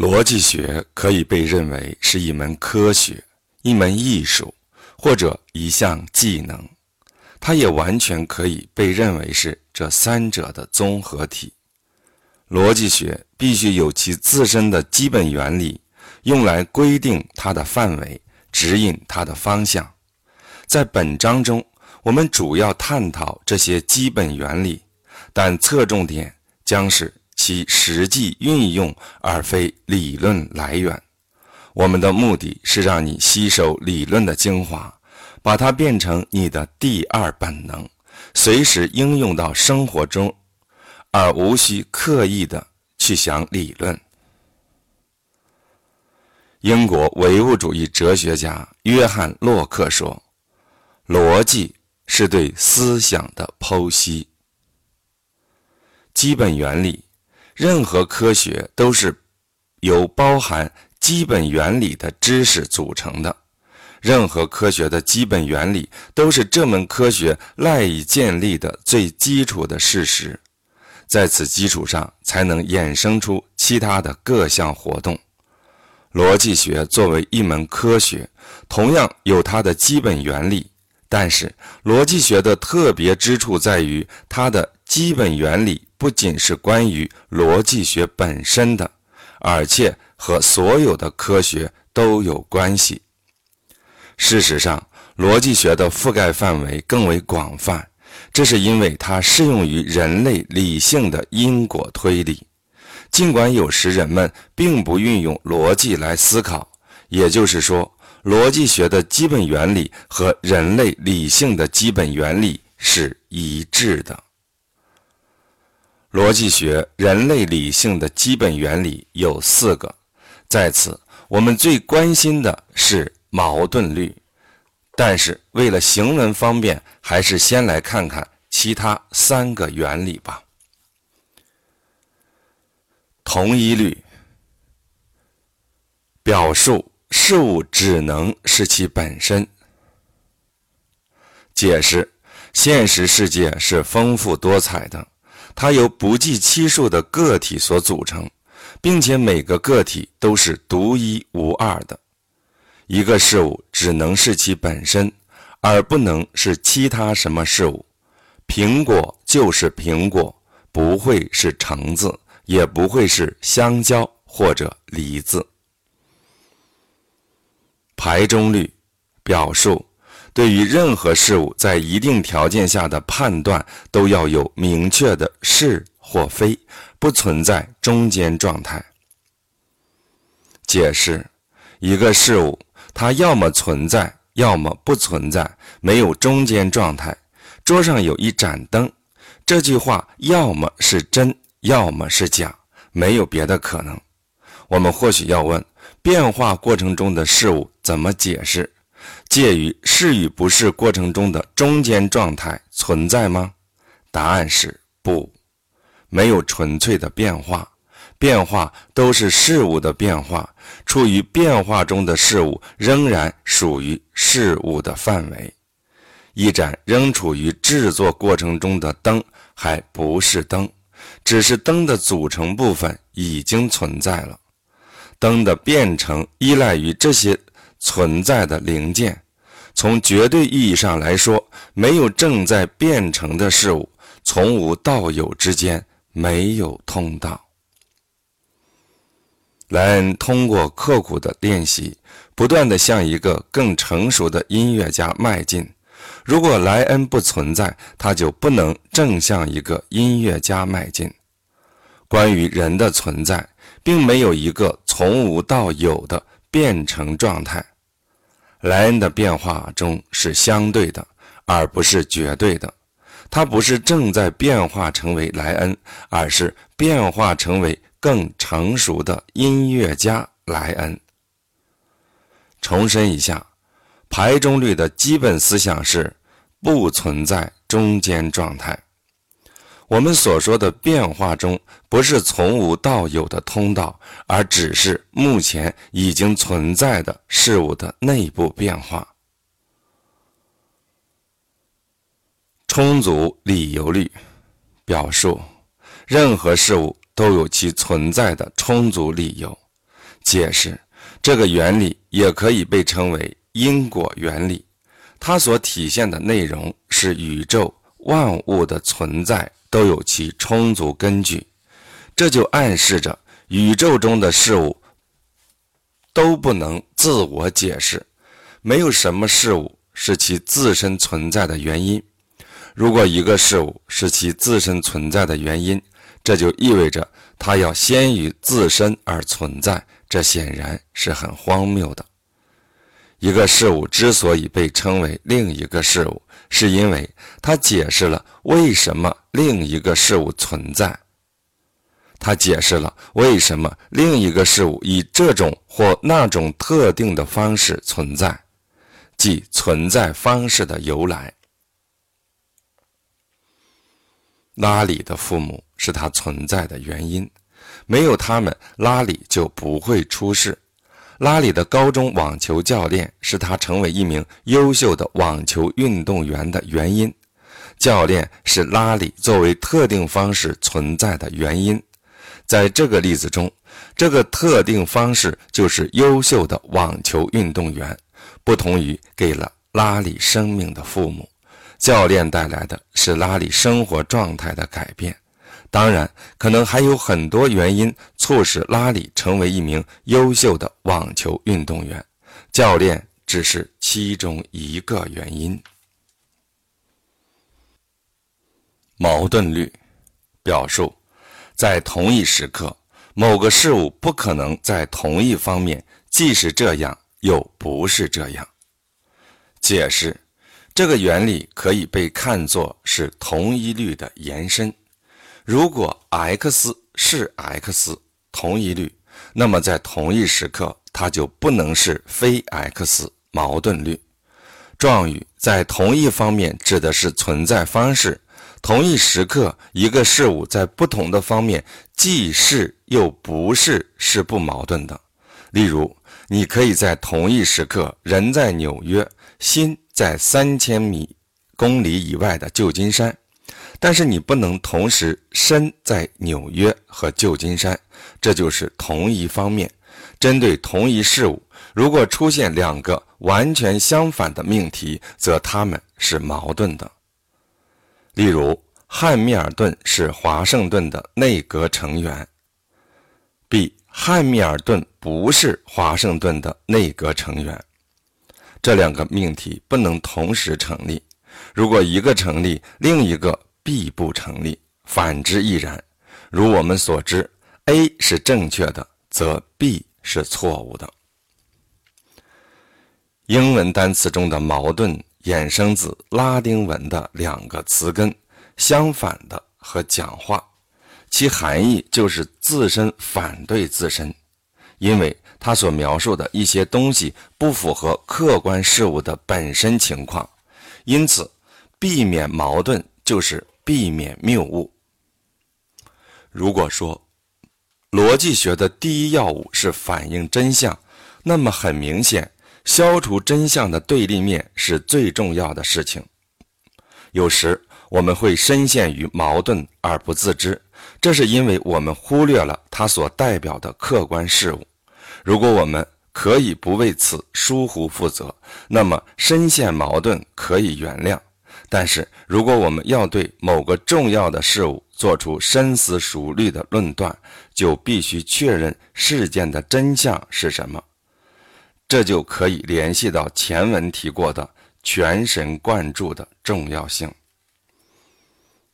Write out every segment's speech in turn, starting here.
逻辑学可以被认为是一门科学、一门艺术，或者一项技能。它也完全可以被认为是这三者的综合体。逻辑学必须有其自身的基本原理，用来规定它的范围，指引它的方向。在本章中，我们主要探讨这些基本原理，但侧重点将是。其实际运用，而非理论来源。我们的目的是让你吸收理论的精华，把它变成你的第二本能，随时应用到生活中，而无需刻意的去想理论。英国唯物主义哲学家约翰·洛克说：“逻辑是对思想的剖析，基本原理。”任何科学都是由包含基本原理的知识组成的。任何科学的基本原理都是这门科学赖以建立的最基础的事实，在此基础上才能衍生出其他的各项活动。逻辑学作为一门科学，同样有它的基本原理，但是逻辑学的特别之处在于它的基本原理。不仅是关于逻辑学本身的，而且和所有的科学都有关系。事实上，逻辑学的覆盖范围更为广泛，这是因为它适用于人类理性的因果推理。尽管有时人们并不运用逻辑来思考，也就是说，逻辑学的基本原理和人类理性的基本原理是一致的。逻辑学人类理性的基本原理有四个，在此我们最关心的是矛盾律，但是为了行文方便，还是先来看看其他三个原理吧。同一律表述事物只能是其本身。解释现实世界是丰富多彩的。它由不计其数的个体所组成，并且每个个体都是独一无二的。一个事物只能是其本身，而不能是其他什么事物。苹果就是苹果，不会是橙子，也不会是香蕉或者梨子。排中律表述。对于任何事物，在一定条件下的判断都要有明确的是或非，不存在中间状态。解释：一个事物，它要么存在，要么不存在，没有中间状态。桌上有一盏灯，这句话要么是真，要么是假，没有别的可能。我们或许要问：变化过程中的事物怎么解释？介于是与不是过程中的中间状态存在吗？答案是不，没有纯粹的变化，变化都是事物的变化，处于变化中的事物仍然属于事物的范围。一盏仍处于制作过程中的灯还不是灯，只是灯的组成部分已经存在了。灯的变成依赖于这些。存在的零件，从绝对意义上来说，没有正在变成的事物，从无到有之间没有通道。莱恩通过刻苦的练习，不断地向一个更成熟的音乐家迈进。如果莱恩不存在，他就不能正向一个音乐家迈进。关于人的存在，并没有一个从无到有的变成状态。莱恩的变化中是相对的，而不是绝对的。他不是正在变化成为莱恩，而是变化成为更成熟的音乐家莱恩。重申一下，排中律的基本思想是不存在中间状态。我们所说的变化中，不是从无到有的通道，而只是目前已经存在的事物的内部变化。充足理由律表述，任何事物都有其存在的充足理由。解释这个原理也可以被称为因果原理，它所体现的内容是宇宙万物的存在都有其充足根据，这就暗示着宇宙中的事物都不能自我解释，没有什么事物是其自身存在的原因。如果一个事物是其自身存在的原因，这就意味着它要先于自身而存在，这显然是很荒谬的。一个事物之所以被称为另一个事物，是因为它解释了为什么另一个事物存在。他解释了为什么另一个事物以这种或那种特定的方式存在，即存在方式的由来。拉里的父母是他存在的原因，没有他们，拉里就不会出世。拉里的高中网球教练是他成为一名优秀的网球运动员的原因，教练是拉里作为特定方式存在的原因。在这个例子中，这个特定方式就是优秀的网球运动员，不同于给了拉里生命的父母。教练带来的是拉里生活状态的改变，当然，可能还有很多原因促使拉里成为一名优秀的网球运动员。教练只是其中一个原因。矛盾律表述，在同一时刻，某个事物不可能在同一方面既是这样又不是这样。解释。这个原理可以被看作是同一律的延伸。如果 x 是 x 同一律，那么在同一时刻它就不能是非 x 矛盾律。状语在同一方面指的是存在方式，同一时刻一个事物在不同的方面既是又不是是不矛盾的。例如，你可以在同一时刻人在纽约，心。在三千米公里以外的旧金山，但是你不能同时身在纽约和旧金山，这就是同一方面。针对同一事物，如果出现两个完全相反的命题，则它们是矛盾的。例如，汉密尔顿是华盛顿的内阁成员，B. 汉密尔顿不是华盛顿的内阁成员。这两个命题不能同时成立。如果一个成立，另一个必不成立；反之亦然。如我们所知，A 是正确的，则 B 是错误的。英文单词中的矛盾衍生自拉丁文的两个词根“相反的”和“讲话”，其含义就是自身反对自身，因为。他所描述的一些东西不符合客观事物的本身情况，因此避免矛盾就是避免谬误。如果说逻辑学的第一要务是反映真相，那么很明显，消除真相的对立面是最重要的事情。有时我们会深陷于矛盾而不自知，这是因为我们忽略了它所代表的客观事物。如果我们可以不为此疏忽负责，那么深陷矛盾可以原谅；但是，如果我们要对某个重要的事物做出深思熟虑的论断，就必须确认事件的真相是什么。这就可以联系到前文提过的全神贯注的重要性。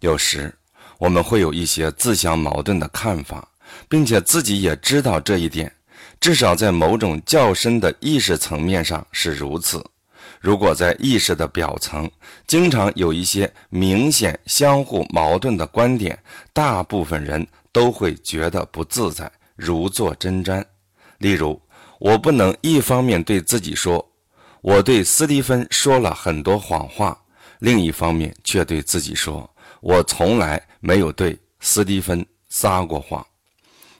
有时，我们会有一些自相矛盾的看法，并且自己也知道这一点。至少在某种较深的意识层面上是如此。如果在意识的表层经常有一些明显相互矛盾的观点，大部分人都会觉得不自在，如坐针毡。例如，我不能一方面对自己说我对斯蒂芬说了很多谎话，另一方面却对自己说我从来没有对斯蒂芬撒过谎。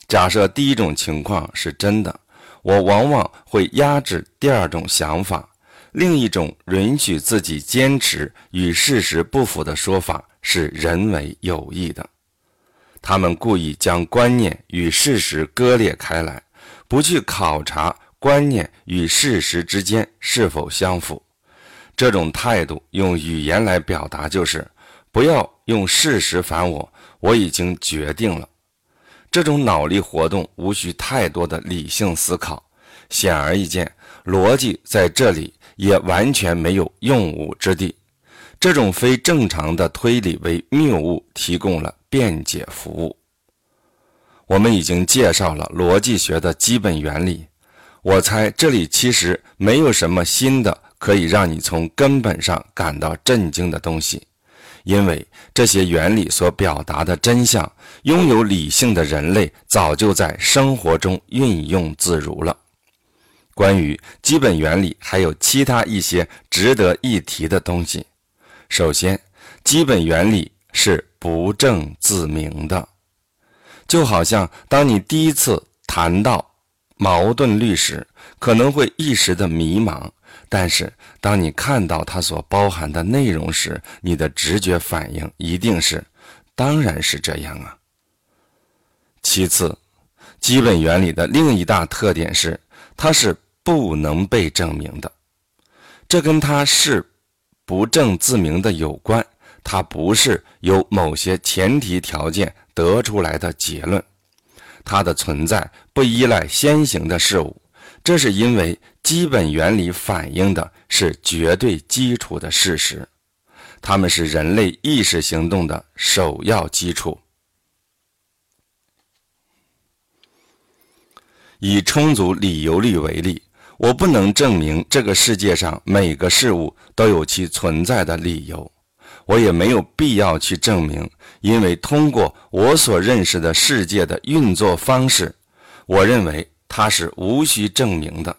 假设第一种情况是真的，我往往会压制第二种想法。另一种允许自己坚持与事实不符的说法是人为有意的。他们故意将观念与事实割裂开来，不去考察观念与事实之间是否相符。这种态度用语言来表达就是：不要用事实烦我，我已经决定了。这种脑力活动无需太多的理性思考，显而易见，逻辑在这里也完全没有用武之地。这种非正常的推理为谬误提供了辩解服务。我们已经介绍了逻辑学的基本原理，我猜这里其实没有什么新的可以让你从根本上感到震惊的东西。因为这些原理所表达的真相，拥有理性的人类早就在生活中运用自如了。关于基本原理，还有其他一些值得一提的东西。首先，基本原理是不证自明的，就好像当你第一次谈到矛盾律时，可能会一时的迷茫。但是，当你看到它所包含的内容时，你的直觉反应一定是：当然是这样啊。其次，基本原理的另一大特点是，它是不能被证明的。这跟它是不证自明的有关。它不是由某些前提条件得出来的结论，它的存在不依赖先行的事物。这是因为基本原理反映的是绝对基础的事实，它们是人类意识行动的首要基础。以充足理由律为例，我不能证明这个世界上每个事物都有其存在的理由，我也没有必要去证明，因为通过我所认识的世界的运作方式，我认为。它是无需证明的，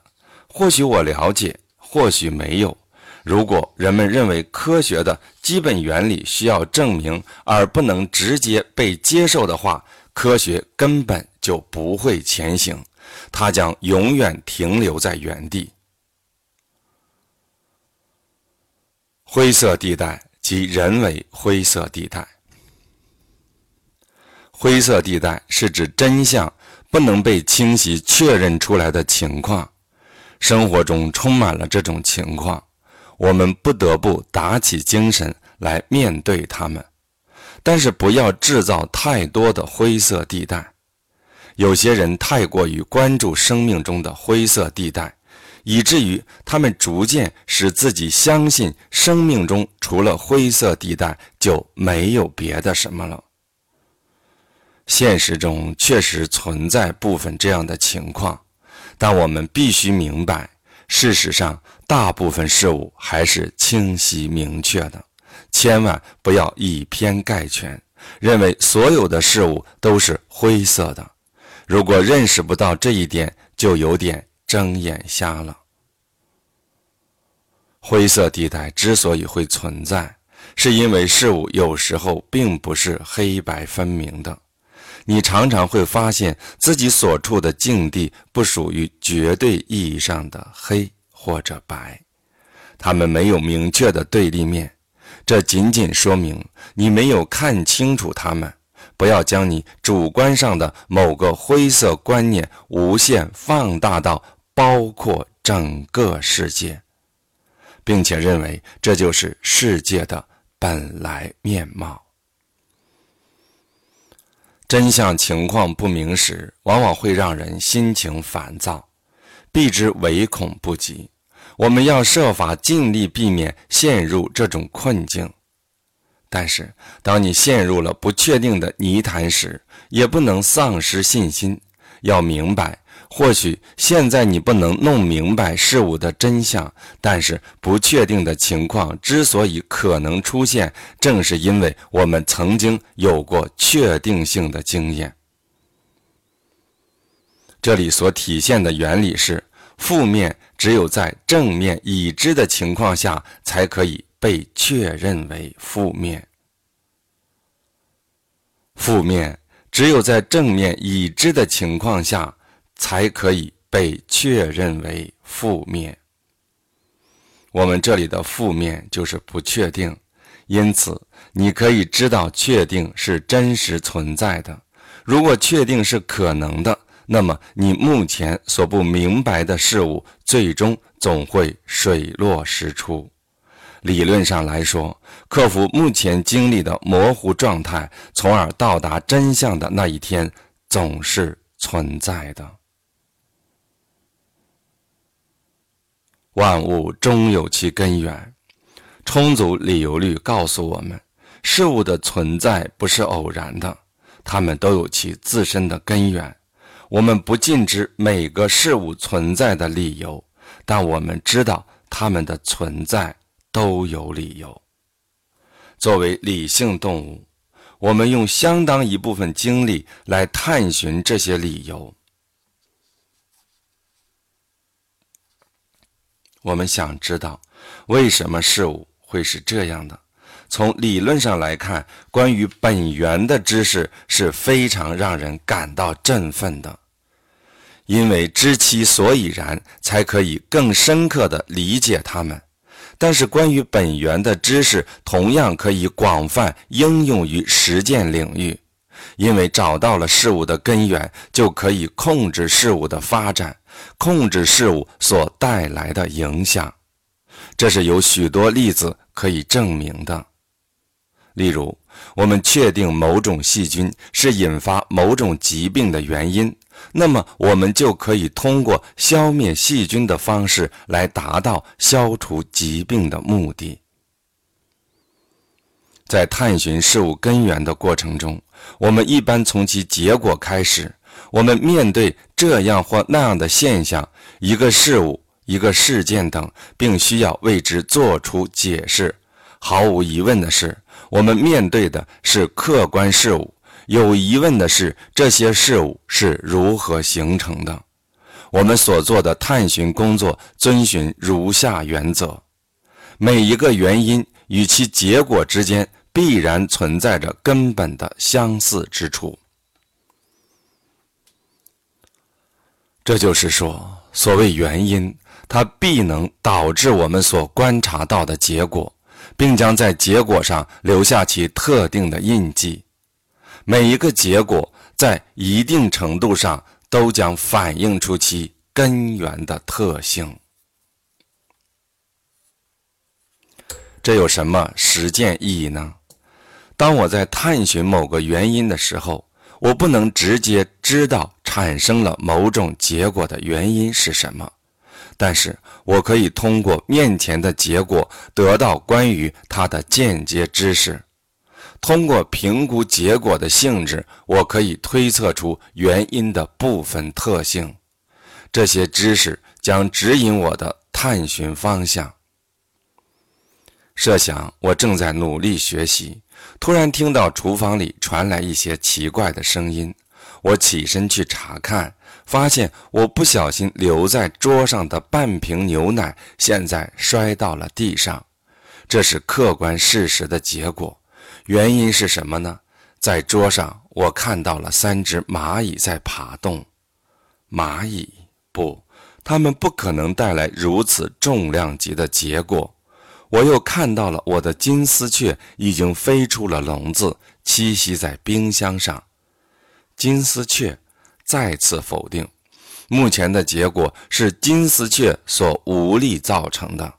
或许我了解，或许没有。如果人们认为科学的基本原理需要证明而不能直接被接受的话，科学根本就不会前行，它将永远停留在原地。灰色地带即人为灰色地带。灰色地带是指真相。不能被清晰确认出来的情况，生活中充满了这种情况，我们不得不打起精神来面对他们。但是不要制造太多的灰色地带。有些人太过于关注生命中的灰色地带，以至于他们逐渐使自己相信生命中除了灰色地带就没有别的什么了。现实中确实存在部分这样的情况，但我们必须明白，事实上大部分事物还是清晰明确的。千万不要以偏概全，认为所有的事物都是灰色的。如果认识不到这一点，就有点睁眼瞎了。灰色地带之所以会存在，是因为事物有时候并不是黑白分明的。你常常会发现自己所处的境地不属于绝对意义上的黑或者白，它们没有明确的对立面，这仅仅说明你没有看清楚它们。不要将你主观上的某个灰色观念无限放大到包括整个世界，并且认为这就是世界的本来面貌。真相情况不明时，往往会让人心情烦躁，避之唯恐不及。我们要设法尽力避免陷入这种困境。但是，当你陷入了不确定的泥潭时，也不能丧失信心。要明白。或许现在你不能弄明白事物的真相，但是不确定的情况之所以可能出现，正是因为我们曾经有过确定性的经验。这里所体现的原理是：负面只有在正面已知的情况下，才可以被确认为负面；负面只有在正面已知的情况下。才可以被确认为负面。我们这里的负面就是不确定，因此你可以知道确定是真实存在的。如果确定是可能的，那么你目前所不明白的事物，最终总会水落石出。理论上来说，克服目前经历的模糊状态，从而到达真相的那一天，总是存在的。万物终有其根源，充足理由律告诉我们，事物的存在不是偶然的，它们都有其自身的根源。我们不尽知每个事物存在的理由，但我们知道它们的存在都有理由。作为理性动物，我们用相当一部分精力来探寻这些理由。我们想知道为什么事物会是这样的。从理论上来看，关于本源的知识是非常让人感到振奋的，因为知其所以然，才可以更深刻地理解它们。但是，关于本源的知识同样可以广泛应用于实践领域，因为找到了事物的根源，就可以控制事物的发展。控制事物所带来的影响，这是有许多例子可以证明的。例如，我们确定某种细菌是引发某种疾病的原因，那么我们就可以通过消灭细菌的方式来达到消除疾病的目的。在探寻事物根源的过程中，我们一般从其结果开始。我们面对这样或那样的现象、一个事物、一个事件等，并需要为之做出解释。毫无疑问的是，我们面对的是客观事物；有疑问的是，这些事物是如何形成的。我们所做的探寻工作遵循如下原则：每一个原因与其结果之间必然存在着根本的相似之处。这就是说，所谓原因，它必能导致我们所观察到的结果，并将在结果上留下其特定的印记。每一个结果在一定程度上都将反映出其根源的特性。这有什么实践意义呢？当我在探寻某个原因的时候，我不能直接知道产生了某种结果的原因是什么，但是我可以通过面前的结果得到关于它的间接知识。通过评估结果的性质，我可以推测出原因的部分特性。这些知识将指引我的探寻方向。设想我正在努力学习。突然听到厨房里传来一些奇怪的声音，我起身去查看，发现我不小心留在桌上的半瓶牛奶现在摔到了地上，这是客观事实的结果。原因是什么呢？在桌上我看到了三只蚂蚁在爬动。蚂蚁不，它们不可能带来如此重量级的结果。我又看到了我的金丝雀已经飞出了笼子，栖息在冰箱上。金丝雀再次否定，目前的结果是金丝雀所无力造成的。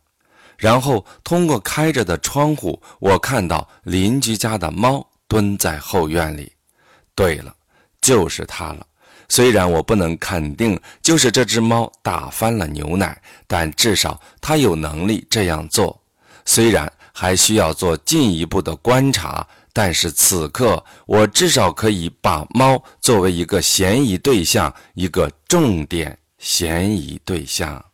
然后通过开着的窗户，我看到邻居家的猫蹲在后院里。对了，就是它了。虽然我不能肯定就是这只猫打翻了牛奶，但至少它有能力这样做。虽然还需要做进一步的观察，但是此刻我至少可以把猫作为一个嫌疑对象，一个重点嫌疑对象。